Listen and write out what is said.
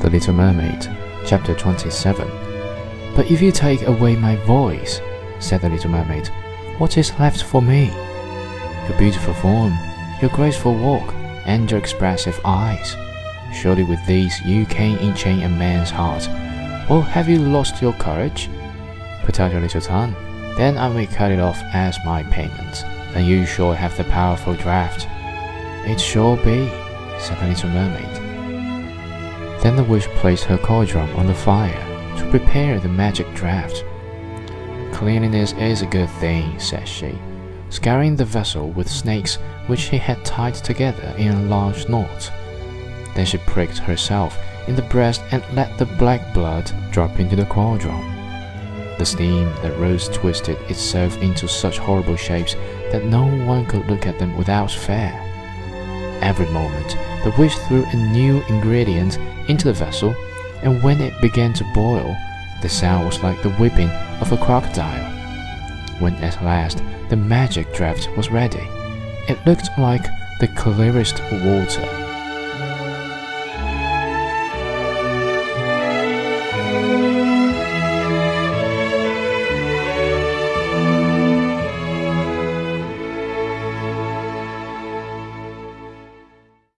The Little Mermaid, Chapter 27. But if you take away my voice, said the Little Mermaid, what is left for me? Your beautiful form, your graceful walk, and your expressive eyes. Surely with these you can enchain a man's heart. Or have you lost your courage? Put out your little tongue, then I will cut it off as my payment. Then you shall have the powerful draught. It shall be, said the little mermaid. Then the witch placed her cauldron on the fire to prepare the magic draught. Cleanliness is a good thing, said she, scouring the vessel with snakes which she had tied together in a large knot. Then she pricked herself in the breast and let the black blood drop into the cauldron. The steam that rose twisted itself into such horrible shapes that no one could look at them without fear. Every moment, the witch threw a new ingredient into the vessel, and when it began to boil, the sound was like the weeping of a crocodile. When at last the magic draught was ready, it looked like the clearest water